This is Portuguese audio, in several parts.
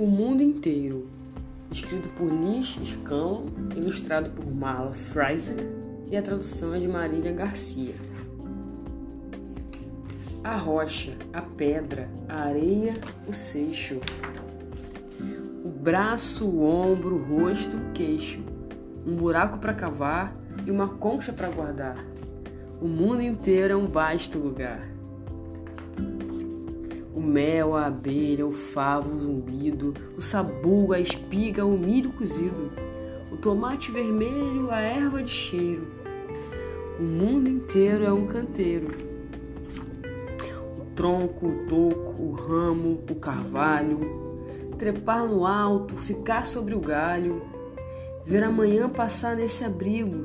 Inteiro, escrito por Liz Scanlon, ilustrado por Marla Fraser e a tradução é de Marília Garcia. A rocha, a pedra, a areia, o seixo, o braço, o ombro, o rosto, o queixo, um buraco para cavar e uma concha para guardar. O mundo inteiro é um vasto lugar o mel, a abelha, o favo, o zumbido, o sabu, a espiga, o milho cozido, o tomate vermelho, a erva de cheiro. O mundo inteiro é um canteiro. O tronco, o toco, o ramo, o carvalho, trepar no alto, ficar sobre o galho, ver amanhã passar nesse abrigo.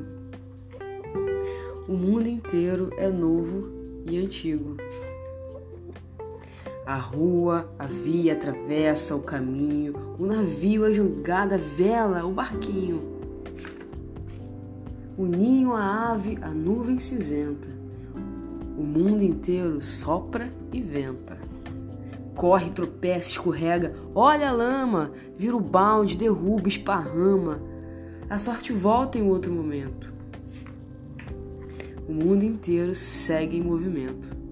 O mundo inteiro é novo e antigo. A rua, a via, a travessa, o caminho, o navio, a jangada, a vela, o barquinho. O ninho, a ave, a nuvem cinzenta. O mundo inteiro sopra e venta. Corre, tropeça, escorrega, olha a lama, vira o balde, derruba, esparrama. A sorte volta em outro momento. O mundo inteiro segue em movimento.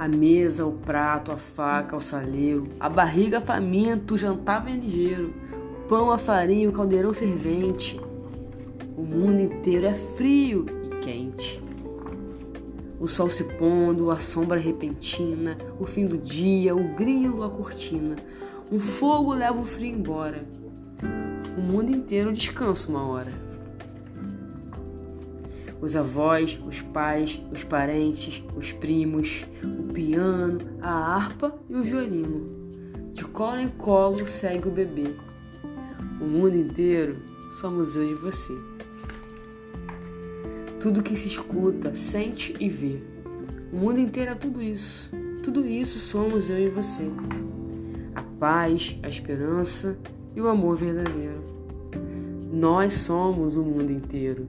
A mesa, o prato, a faca, o saleiro, a barriga faminta, o jantar vem ligeiro, pão, a farinha, o caldeirão fervente. O mundo inteiro é frio e quente. O sol se pondo, a sombra repentina, o fim do dia, o grilo, a cortina. Um fogo leva o frio embora. O mundo inteiro descansa uma hora os avós, os pais, os parentes, os primos, o piano, a harpa e o violino. De colo em colo segue o bebê. O mundo inteiro somos eu e você. Tudo que se escuta, sente e vê. O mundo inteiro é tudo isso. Tudo isso somos eu e você. A paz, a esperança e o amor verdadeiro. Nós somos o mundo inteiro.